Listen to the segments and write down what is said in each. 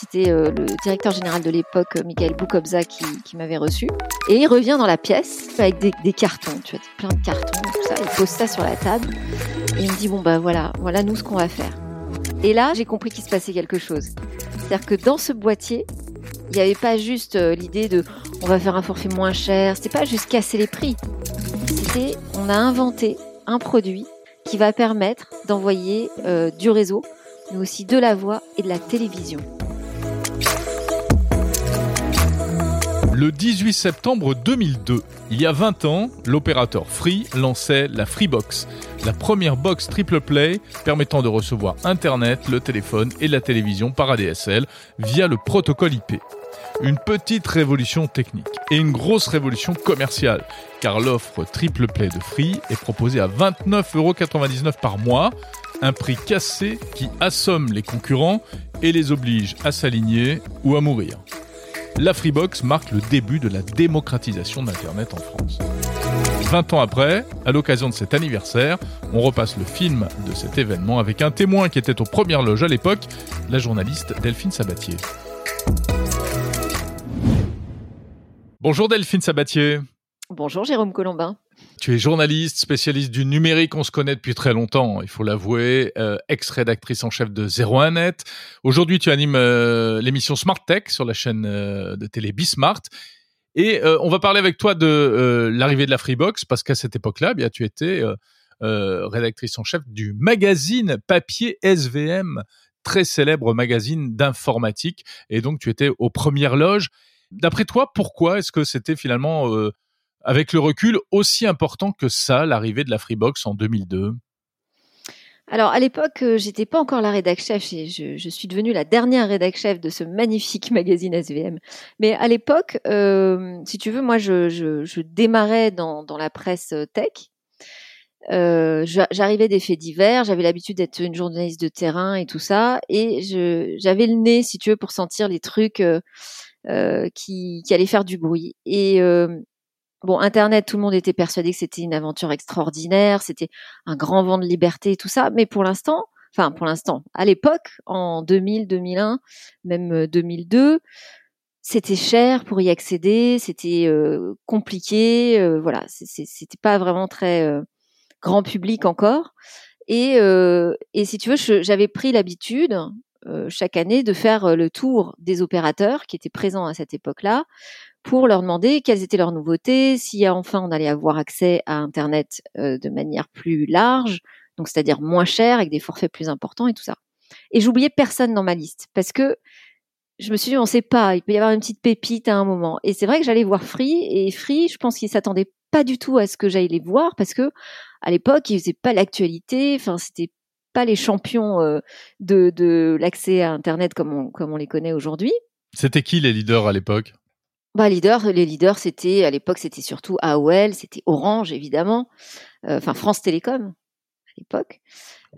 C'était euh, le directeur général de l'époque, euh, Michael Boukobza, qui, m'avait reçu. Et il revient dans la pièce avec des, cartons, tu vois, plein de cartons, tout ça. Il pose ça sur la table et il me dit bon bah voilà, voilà nous ce qu'on va faire. Et là, j'ai compris qu'il se passait quelque chose. C'est-à-dire que dans ce boîtier, il n'y avait pas juste euh, l'idée de on va faire un forfait moins cher. C'était pas juste casser les prix. C'était on a inventé un produit qui va permettre d'envoyer du réseau, mais aussi de la voix et de la télévision. Le 18 septembre 2002, il y a 20 ans, l'opérateur Free lançait la Freebox, la première box triple play permettant de recevoir Internet, le téléphone et la télévision par ADSL via le protocole IP. Une petite révolution technique et une grosse révolution commerciale, car l'offre triple play de Free est proposée à 29,99€ par mois, un prix cassé qui assomme les concurrents et les oblige à s'aligner ou à mourir la Freebox marque le début de la démocratisation d'Internet en France. 20 ans après, à l'occasion de cet anniversaire, on repasse le film de cet événement avec un témoin qui était aux premières loges à l'époque, la journaliste Delphine Sabatier. Bonjour Delphine Sabatier. Bonjour Jérôme Colombin. Tu es journaliste, spécialiste du numérique, on se connaît depuis très longtemps, il faut l'avouer, euh, ex-rédactrice en chef de 01net. Aujourd'hui, tu animes euh, l'émission Smart Tech sur la chaîne euh, de télé Bismart. Et on va parler avec toi de l'arrivée de la Freebox, parce qu'à cette époque-là, eh bien, tu étais rédactrice en chef du magazine papier SVM, très célèbre magazine d'informatique. Et donc, tu étais aux premières loges. D'après toi, pourquoi est-ce que c'était finalement avec le recul aussi important que ça, l'arrivée de la Freebox en 2002 alors à l'époque, euh, j'étais pas encore la rédac chef. Je, suis devenue la dernière rédac chef de ce magnifique magazine SVM. Mais à l'époque, euh, si tu veux, moi, je, démarrais dans, la presse euh, tech. J'arrivais des faits divers. J'avais l'habitude d'être une journaliste de terrain et tout ça. Et j'avais le nez, si tu veux, pour sentir les trucs qui, qui allaient faire du bruit. Et bon, Internet, tout le monde était persuadé que c'était une aventure extraordinaire, c'était un grand vent de liberté et tout ça, mais pour l'instant, enfin pour l'instant, à l'époque, en 2000, 2001, même 2002, euh, c'était cher pour y accéder, c'était euh, compliqué, euh, voilà, c'était pas vraiment très euh, grand public encore. Et, et si tu veux, j'avais pris l'habitude chaque année de faire le tour des opérateurs qui étaient présents à cette époque-là pour leur demander quelles étaient leurs nouveautés, si enfin on allait avoir accès à Internet euh, de manière plus large, donc c'est-à-dire moins cher, avec des forfaits plus importants et tout ça. Et j'oubliais personne dans ma liste parce que je me suis dit, on sait pas, il peut y avoir une petite pépite à un moment. Et c'est vrai que j'allais voir Free et Free, je pense qu'ils s'attendaient pas du tout à ce que j'aille les voir parce que à l'époque, ils faisaient pas l'actualité, enfin c'était pas les champions euh, de, l'accès à Internet comme on les connaît aujourd'hui. C'était qui les leaders à l'époque? Bah, leader, les leaders, c'était à l'époque, c'était surtout AOL, c'était Orange évidemment, euh, enfin France Télécom à l'époque.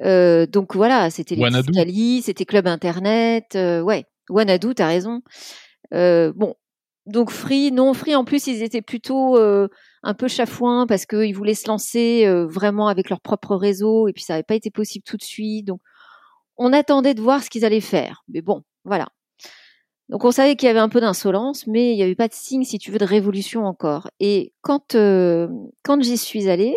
Euh, donc voilà, c'était les c'était Club Internet, euh, ouais, Wanadu, t'as raison. Euh, bon, donc Free, non Free en plus, ils étaient plutôt euh, un peu chafouins parce qu'ils voulaient se lancer vraiment avec leur propre réseau et puis ça n'avait pas été possible tout de suite. Donc on attendait de voir ce qu'ils allaient faire, mais bon, voilà. Donc on savait qu'il y avait un peu d'insolence, mais il n'y avait pas de signe, si tu veux, de révolution encore. Et quand euh, quand j'y suis allée,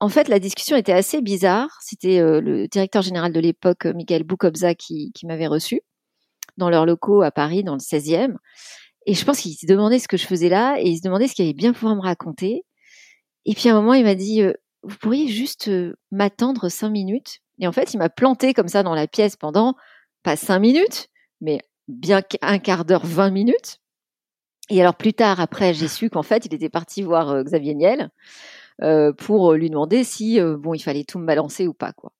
en fait, la discussion était assez bizarre. C'était euh, le directeur général de l'époque, euh, Michael Boukobza, qui, m'avait reçu dans leurs locaux à Paris, dans le 16e. Et je pense qu'il se demandait ce que je faisais là, et il se demandait ce qu'il allait bien pouvoir me raconter. Et puis à un moment, il m'a dit, vous pourriez juste m'attendre cinq minutes? Et en fait, il m'a planté comme ça dans la pièce pendant pas cinq minutes, mais bien un quart d'heure, 20 minutes. Et alors plus tard, après, j'ai su qu'en fait, il était parti voir euh, Xavier Niel euh, pour lui demander si euh, bon, il fallait tout me balancer ou pas, quoi.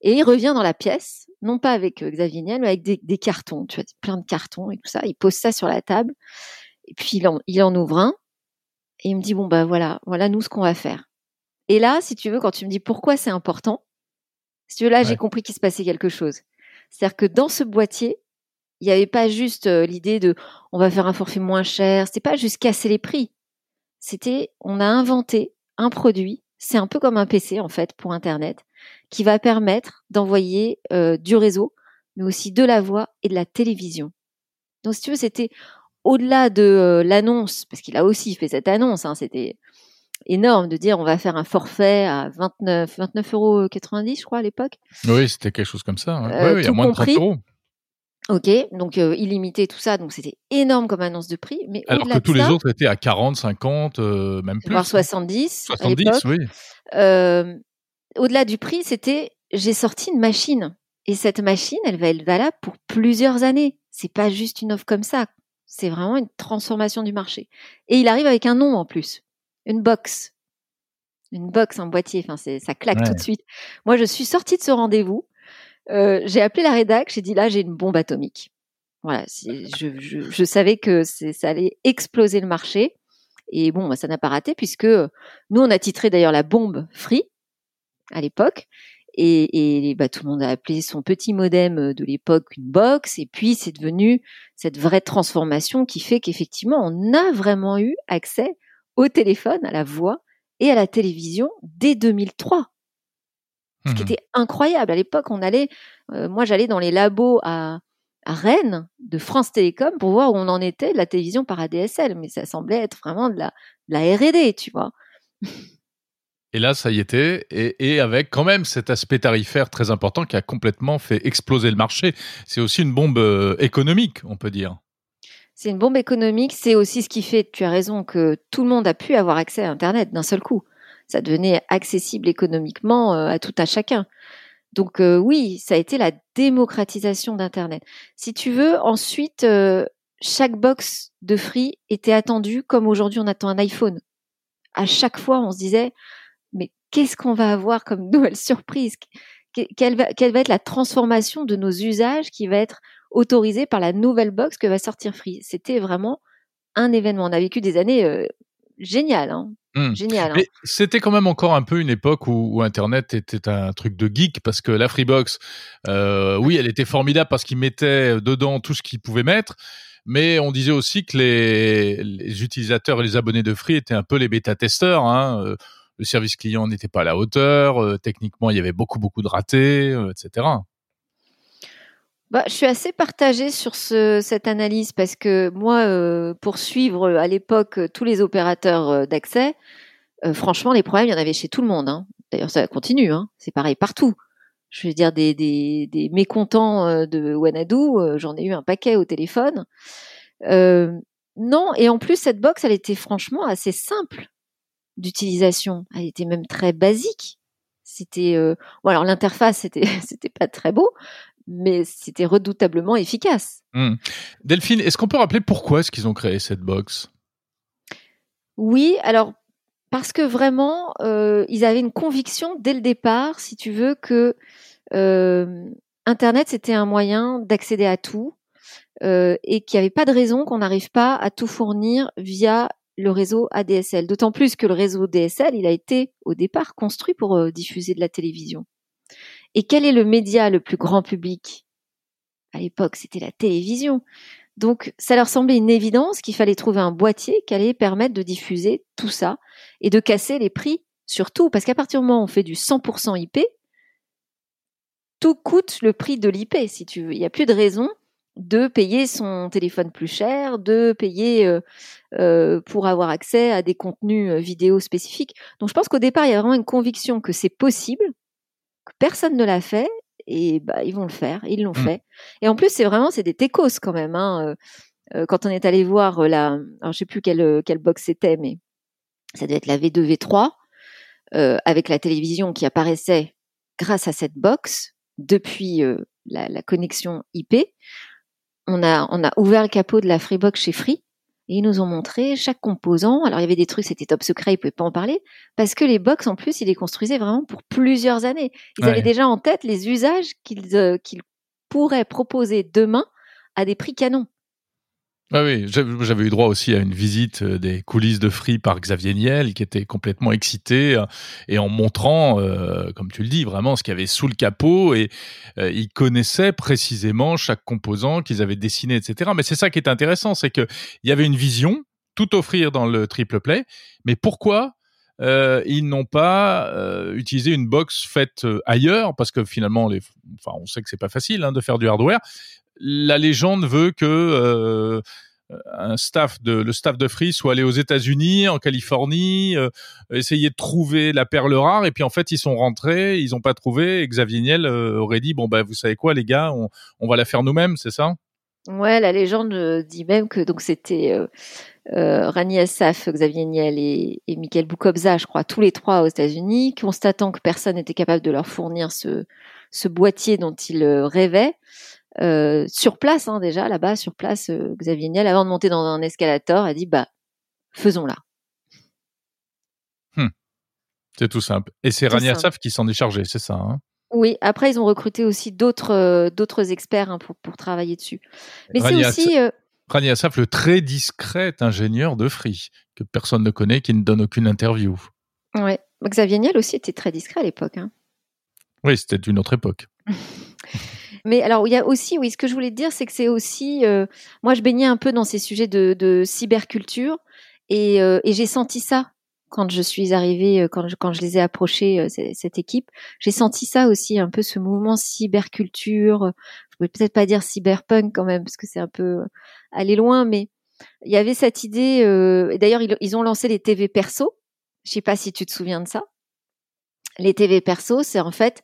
Et il revient dans la pièce, non pas avec Xavier Niel, mais avec des, cartons, tu vois, plein de cartons et tout ça. Il pose ça sur la table, et puis il en, il en ouvre un, et il me dit bon bah voilà, voilà nous ce qu'on va faire. Et là, si tu veux, quand tu me dis pourquoi c'est important, si tu veux, là j'ai compris qu'il se passait quelque chose. C'est-à-dire que dans ce boîtier, il n'y avait pas juste euh, l'idée de on va faire un forfait moins cher. C'était pas juste casser les prix. C'était on a inventé un produit. C'est un peu comme un PC en fait pour Internet qui va permettre d'envoyer euh, du réseau, mais aussi de la voix et de la télévision. Donc, si tu veux, c'était au-delà de euh, l'annonce, parce qu'il a aussi fait cette annonce, hein, c'était énorme de dire on va faire un forfait à 29, 29,90 euros, je crois, à l'époque. Oui, c'était quelque chose comme ça. Hein. oui, à moins de 30 euros. Ok, donc euh, illimité, tout ça, donc c'était énorme comme annonce de prix. Mais Alors que tous les autres étaient à 40, 50, euh, même plus. Voire 70. 70, oui. Euh, au-delà du prix, c'était j'ai sorti une machine. Et cette machine, elle va être valable pour plusieurs années. C'est pas juste une offre comme ça. C'est vraiment une transformation du marché. Et il arrive avec un nom en plus. Une box. Une box en boîtier. Enfin, ça claque tout de suite. Moi, je suis sortie de ce rendez-vous euh, j'ai appelé la rédac, j'ai dit là j'ai une bombe atomique. Voilà, je, je, je, savais que ça allait exploser le marché. Et bon, bah, ça n'a pas raté puisque nous on a titré d'ailleurs la bombe Free à l'époque. Et, et bah, tout le monde a appelé son petit modem de l'époque une box. Et puis c'est devenu cette vraie transformation qui fait qu'effectivement on a vraiment eu accès au téléphone, à la voix et à la télévision dès 2003 ce qui mmh était incroyable. À l'époque, on allait, euh, moi j'allais dans les labos à, Rennes de France Télécom pour voir où on en était de la télévision par ADSL, mais ça semblait être vraiment de la, la R&D, tu vois. Et là, ça y était, et, avec quand même cet aspect tarifaire très important qui a complètement fait exploser le marché. C'est aussi une bombe euh, économique, on peut dire. C'est une bombe économique, c'est aussi ce qui fait, tu as raison, que tout le monde a pu avoir accès à Internet d'un seul coup ça devenait accessible économiquement euh, à tout à chacun. Donc euh, oui, ça a été la démocratisation d'Internet. Si tu veux, ensuite, euh, chaque box de Free était attendue comme aujourd'hui on attend un iPhone. À chaque fois, on se disait, mais qu'est-ce qu'on va avoir comme nouvelle surprise? Quelle va, quelle va être la transformation de nos usages qui va être autorisée par la nouvelle box que va sortir Free? C'était vraiment un événement. On a vécu des années géniales. Hein. Mmh. Génial. Hein. C'était quand même encore un peu une époque où, Internet était un truc de geek parce que la Freebox, euh, oui, elle était formidable parce qu'ils mettaient dedans tout ce qu'ils pouvaient mettre. Mais on disait aussi que les, utilisateurs et les abonnés de Free étaient un peu les bêta-testeurs. Hein. Euh, le service client n'était pas à la hauteur. Euh, techniquement, il y avait beaucoup, beaucoup de ratés, etc. Bah, je suis assez partagée sur ce, cette analyse parce que moi, euh, pour suivre à l'époque tous les opérateurs euh, d'accès, euh, franchement, les problèmes, il y en avait chez tout le monde. Hein. D'ailleurs, ça continue. Hein. C'est pareil partout. Je veux dire, des, des, des mécontents de Wanadu, j'en ai eu un paquet au téléphone. non, et en plus, cette box, elle était franchement assez simple d'utilisation. Elle était même très basique. C'était, bon, alors l'interface, c'était, c'était pas très beau, mais c'était redoutablement efficace. Hmm. Delphine, est-ce qu'on peut rappeler pourquoi est-ce qu'ils ont créé cette box? Oui, alors parce que vraiment, euh, ils avaient une conviction dès le départ, si tu veux, que euh, Internet c'était un moyen d'accéder à tout euh, et qu'il n'y avait pas de raison qu'on n'arrive pas à tout fournir via le réseau ADSL. D'autant plus que le réseau DSL, il a été au départ construit pour diffuser de la télévision. Et quel est le média le plus grand public? À l'époque, c'était la télévision. Donc, ça leur semblait une évidence qu'il fallait trouver un boîtier qui allait permettre de diffuser tout ça et de casser les prix, surtout parce qu'à partir du moment où on fait du 100% IP, tout coûte le prix de l'IP, si tu veux. Il n'y a plus de raison de payer son téléphone plus cher, de payer euh, euh, pour avoir accès à des contenus euh, vidéo spécifiques. Donc je pense qu'au départ, il y a vraiment une conviction que c'est possible, personne ne l'a fait et bah ils vont le faire, ils l'ont mmh. fait. Et en plus c'est vraiment c'est des techos quand même. Hein. Euh, euh, quand on est allé voir euh, la, alors je sais plus quelle quelle box c'était, mais ça devait être la V2 V3 avec la télévision qui apparaissait grâce à cette box depuis la, la, connexion IP. On a on a ouvert le capot de la Freebox chez Free et ils nous ont montré chaque composant. Alors il y avait des trucs, c'était top secret, ils pouvaient pas en parler parce que les box en plus, ils les construisaient vraiment pour plusieurs années. Ils avaient déjà en tête les usages qu'ils euh, qu'ils pourraient proposer demain à des prix canons. Ah oui, j'avais eu droit aussi à une visite euh, des coulisses de Free par Xavier Niel, qui était complètement excité euh, et en montrant, euh, comme tu le dis, vraiment ce qu'il y avait sous le capot et il connaissait précisément chaque composant qu'ils avaient dessiné, etc. Mais c'est ça qui est intéressant, c'est que il y avait une vision, tout offrir dans le triple play, mais pourquoi ils n'ont pas utilisé une box faite ailleurs? Parce que finalement, enfin, on sait que c'est pas facile hein, de faire du hardware. La légende veut que de le staff de Free soit allé aux États-Unis, en Californie, euh, essayer de trouver la perle rare et puis en fait ils sont rentrés, ils n'ont pas trouvé. Et Xavier Niel euh, aurait dit bon bah vous savez quoi les gars, on, va la faire nous-mêmes, c'est ça? Ouais, la légende euh, dit même que donc c'était euh, Rani Assaf, Xavier Niel et, et Michael Boukobza, je crois, tous les trois aux États-Unis, constatant que personne n'était capable de leur fournir ce boîtier dont ils rêvaient. Euh, sur place hein, déjà là-bas sur place euh, Xavier Niel avant de monter dans un escalator a dit bah faisons-la hmm. c'est tout simple. Et c'est Rania Saf qui s'en est chargé c'est ça hein? Oui. Après ils ont recruté aussi d'autres euh, d'autres experts hein, pour pour travailler dessus. Mais c'est aussi Rania Saf le très discret ingénieur de Free que personne ne connaît qui ne donne aucune interview. Ouais. Xavier Niel aussi était très discret à l'époque hein. oui c'était une autre époque Mais alors, il y a aussi, oui, ce que je voulais te dire, c'est que c'est aussi, euh, moi, je baignais un peu dans ces sujets de, cyberculture et, euh, et j'ai senti ça quand je suis arrivée, euh, quand je, quand je les ai approchés, cette équipe. J'ai senti ça aussi, un peu ce mouvement cyberculture. Je pourrais peut-être pas dire cyberpunk quand même, parce que c'est un peu aller loin, mais il y avait cette idée. D'ailleurs, ils, ils, ont lancé les TV perso. Je sais pas si tu te souviens de ça. Les TV perso, c'est en fait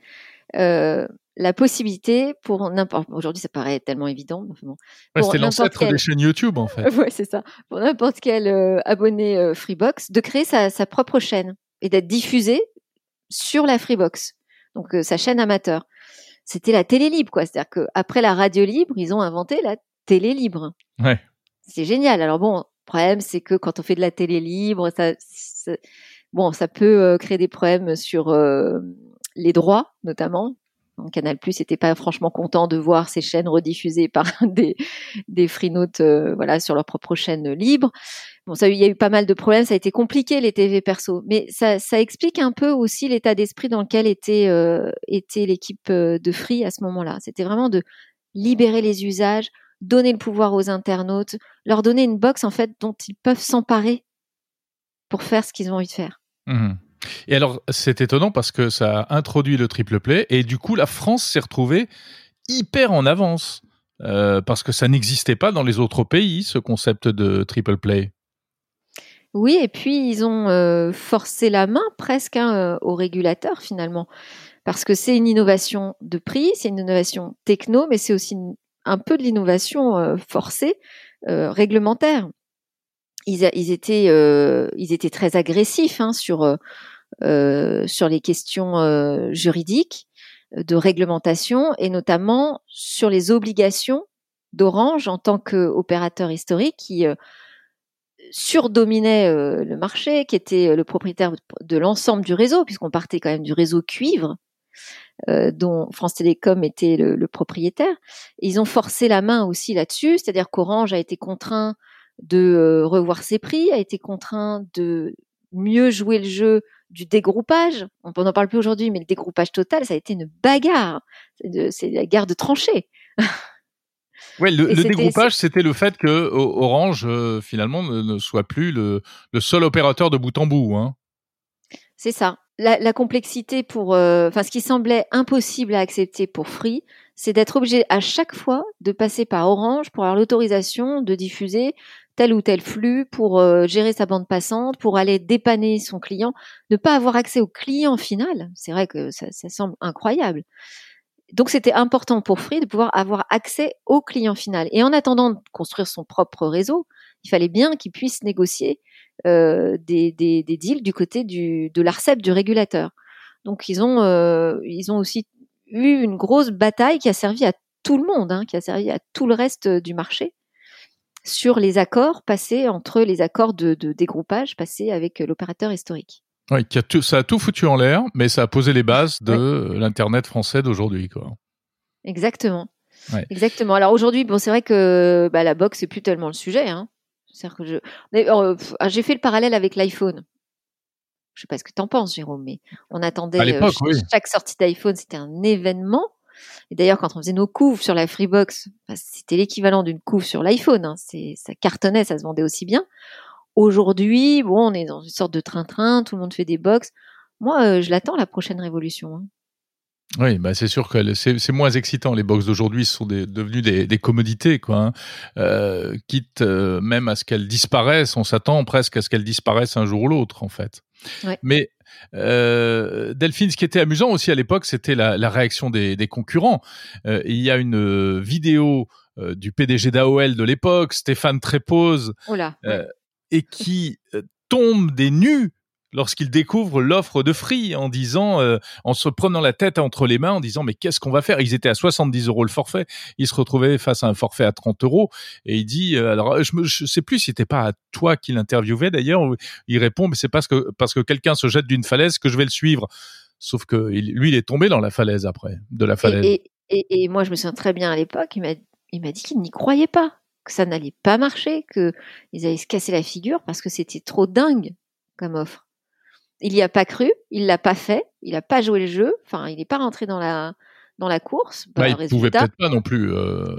euh, la possibilité pour n'importe aujourd'hui ça paraît tellement évident bon, c'était l'ancêtre des chaînes YouTube en fait. Ouais c'est ça. Pour n'importe quel euh, abonné euh, Freebox de créer sa, sa, propre chaîne et d'être diffusé sur la Freebox donc euh, sa chaîne amateur. C'était la télé libre quoi. C'est-à-dire que après la radio libre ils ont inventé la télé libre. Ouais. C'est génial. Alors bon le problème c'est que quand on fait de la télé libre ça, bon ça peut créer des problèmes sur les droits notamment Canal Plus n'était pas franchement content de voir ces chaînes rediffusées par des des freenotes euh, voilà sur leur propre chaîne libre. Bon, ça il y a eu pas mal de problèmes, ça a été compliqué les TV perso, mais ça, ça explique un peu aussi l'état d'esprit dans lequel était euh, était l'équipe euh, de Free à ce moment-là. C'était vraiment de libérer les usages, donner le pouvoir aux internautes, leur donner une box en fait dont ils peuvent s'emparer pour faire ce qu'ils ont envie de faire. Mmh et alors, c'est étonnant parce que ça a introduit le triple play et du coup, la France s'est retrouvée hyper en avance euh, parce que ça n'existait pas dans les autres pays, ce concept de triple play. Oui, et puis ils ont euh, forcé la main presque hein, euh, aux régulateurs finalement, parce que c'est une innovation de prix, c'est une innovation techno, mais c'est aussi un peu de l'innovation forcée réglementaire. Ils, étaient, ils étaient très agressifs hein, sur sur les questions euh, juridiques, euh, de réglementation et notamment sur les obligations d'Orange en tant qu'opérateur historique qui surdominait le marché, qui était le propriétaire de l'ensemble du réseau, puisqu'on partait quand même du réseau cuivre, dont France Télécom était le, le propriétaire. ils ont forcé la main aussi là-dessus, c'est-à-dire qu'Orange a été contraint de revoir ses prix, a été contraint de mieux jouer le jeu du dégroupage. On n'en parle plus aujourd'hui, mais le dégroupage total, ça a été une bagarre. C'est la guerre de tranchées. Ouais, le, dégroupage, c'était le fait que Orange, euh, finalement, ne, soit plus le, seul opérateur de bout en bout. Hein. C'est ça. La, complexité pour, euh, enfin, ce qui semblait impossible à accepter pour Free, c'est d'être obligé à chaque fois de passer par Orange pour avoir l'autorisation de diffuser tel ou tel flux pour euh, gérer sa bande passante, pour aller dépanner son client, ne pas avoir accès au client final. C'est vrai que ça, semble incroyable. Donc c'était important pour Free de pouvoir avoir accès au client final. Et en attendant de construire son propre réseau, il fallait bien qu'il puisse négocier euh, des, deals du côté de l'ARCEP, du régulateur. Donc ils ont, euh, ils ont aussi eu une grosse bataille qui a servi à tout le monde, hein, qui a servi à tout le reste du marché sur les accords passés entre les accords de, dégroupage passés avec euh, l'opérateur historique. Oui, ça a tout foutu en l'air, mais ça a posé les bases de l'Internet français d'aujourd'hui. Exactement. Exactement. Alors aujourd'hui, bon, c'est vrai que bah, la box, c'est plus tellement le sujet. Hein. Que je... Euh, ah, j'ai fait le parallèle avec l'iPhone. Je sais pas ce que tu en penses, Jérôme, mais on attendait euh, chaque sortie d'iPhone, c'était un événement. Et d'ailleurs, quand on faisait nos couves sur la Freebox, c'était l'équivalent d'une couve sur l'iPhone. Hein. ça cartonnait, ça se vendait aussi bien. aujourd'hui, bon, on est dans une sorte de train-train, tout le monde fait des box. Moi, je l'attends la prochaine révolution. Hein. Oui, bah c'est sûr que c'est moins excitant. Les box d'aujourd'hui sont des, devenus des, des, commodités, quoi. Hein. Euh, quitte euh, même à ce qu'elles disparaissent, on s'attend presque à ce qu'elles disparaissent un jour ou l'autre, en fait. Ouais. Mais euh, Delphine, ce qui était amusant aussi à l'époque, c'était la, la, réaction des, des concurrents. Euh, il y a une euh, vidéo du PDG d'AOL de l'époque, Stéphane Trépose, oh là, et qui tombe des nues lorsqu'il découvre l'offre de Free en disant, euh, en se prenant la tête entre les mains, en disant mais qu'est-ce qu'on va faire? Ils étaient à 70 euros le forfait, il se retrouvait face à un forfait à 30 euros et il dit, euh, alors je, me, sais plus si c'était pas à toi qu'il interviewait d'ailleurs, il répond mais c'est parce que parce que quelqu'un se jette d'une falaise que je vais le suivre. Sauf que lui, il est tombé dans la falaise après, de la falaise. Et, et, moi, je me souviens très bien à l'époque, il m'a il m'a dit qu'il n'y croyait pas, que ça n'allait pas marcher, que ils allaient se casser la figure parce que c'était trop dingue comme offre il n'y a pas cru, il l'a pas fait, il n'a pas joué le jeu, enfin, il n'est pas rentré dans la dans la course. Bah, il pouvait peut-être pas non plus. Euh,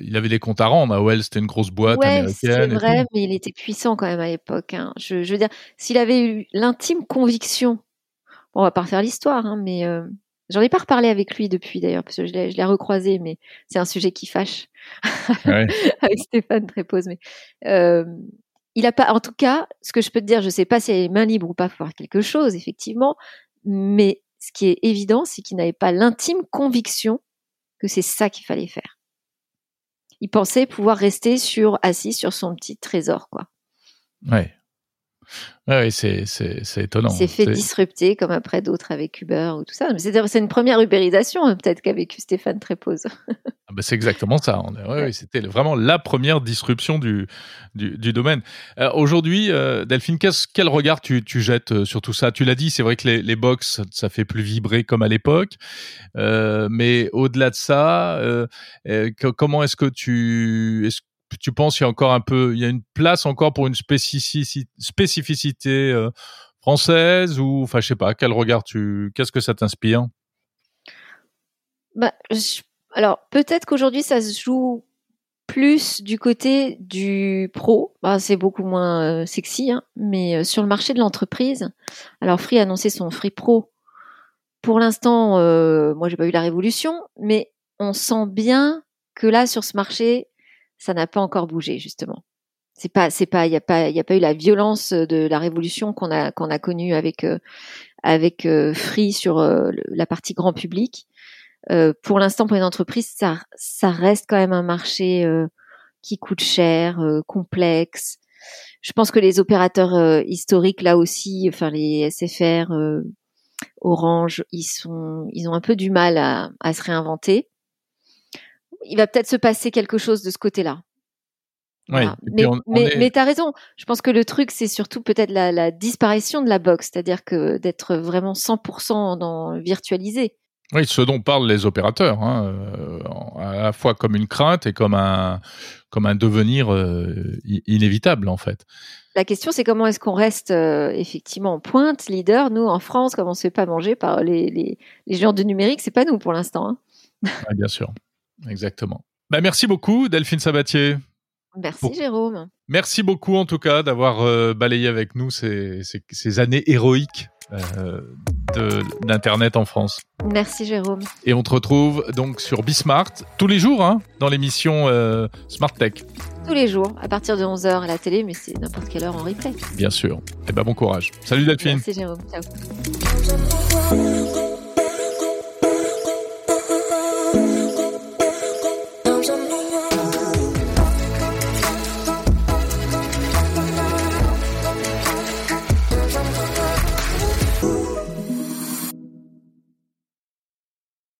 il avait les comptes à rendre. Well, c'était une grosse boîte ouais, américaine. C'est vrai, mais il était puissant quand même à l'époque. Hein. Je, veux dire, s'il avait eu l'intime conviction, bon, on va pas refaire l'histoire, hein, mais euh, j'en ai pas reparlé avec lui depuis d'ailleurs parce que je l'ai recroisé, mais c'est un sujet qui fâche avec Stéphane Trépose. Mais euh, il a pas, en tout cas, ce que je peux te dire, je sais pas s'il a les mains libres ou pas pour faire quelque chose, effectivement, mais ce qui est évident, c'est qu'il n'avait pas l'intime conviction que c'est ça qu'il fallait faire. Il pensait pouvoir rester sur, assis sur son petit trésor, quoi. Ouais. Oui, c'est, étonnant. Il s'est fait disrupter comme après d'autres avec Uber ou tout ça. C'est, une première ubérisation hein, peut-être qu'a vécu Stéphane Trépose. Ah bah, c'est exactement ça. c'était vraiment la première disruption du, du, domaine. Euh, aujourd'hui, euh, Delphine, quel regard tu, jettes euh, sur tout ça? Tu l'as dit, c'est vrai que les, les box, ça fait plus vibrer comme à l'époque. mais au-delà de ça, comment est-ce que tu tu penses qu'il y a encore un peu, il y a une place encore pour une spécificité, euh, française ou, enfin, je sais pas, quel regard tu, qu'est-ce que ça t'inspire? Bah, alors peut-être qu'aujourd'hui ça se joue plus du côté du pro, bah, c'est beaucoup moins euh, sexy, hein, mais euh, sur le marché de l'entreprise, alors Free a annoncé son Free Pro. Pour l'instant, moi j'ai pas eu la révolution, mais on sent bien que là sur ce marché, ça n'a pas encore bougé justement. C'est pas, c'est pas, il y a pas, il y a pas eu la violence de la révolution qu'on a qu'on a connue avec euh, avec euh, Free sur euh, la partie grand public. pour l'instant, pour les entreprises, ça ça reste quand même un marché qui coûte cher, complexe. Je pense que les opérateurs historiques là aussi, enfin les SFR, Orange, ils sont, ils ont un peu du mal à, à se réinventer il va peut-être se passer quelque chose de ce côté-là. Mais, mais, tu as raison. Je pense que le truc, c'est surtout peut-être la, disparition de la box, c'est-à-dire que d'être vraiment 100% dans virtualisé. Oui, ce dont parlent les opérateurs, hein, euh, à la fois comme une crainte et comme un, comme un devenir euh, inévitable en fait. La question, c'est comment est-ce qu'on reste euh, effectivement en pointe, leader. Nous, en France, comme on se fait pas manger par les, les, les géants du numérique, c'est pas nous pour l'instant. Hein. bien sûr. Exactement. Bah, merci beaucoup, Delphine Sabatier. Merci, Jérôme. Merci beaucoup, en tout cas, d'avoir euh, balayé avec nous ces, ces, années héroïques euh, d'Internet en France. Merci, Jérôme. Et on te retrouve donc sur Bismart tous les jours, hein, dans l'émission euh, Smart Tech. Tous les jours, à partir de 11h à la télé, mais c'est n'importe quelle heure en replay. Bien sûr. Et eh ben bon courage. Salut Delphine. Merci Jérôme. Ciao.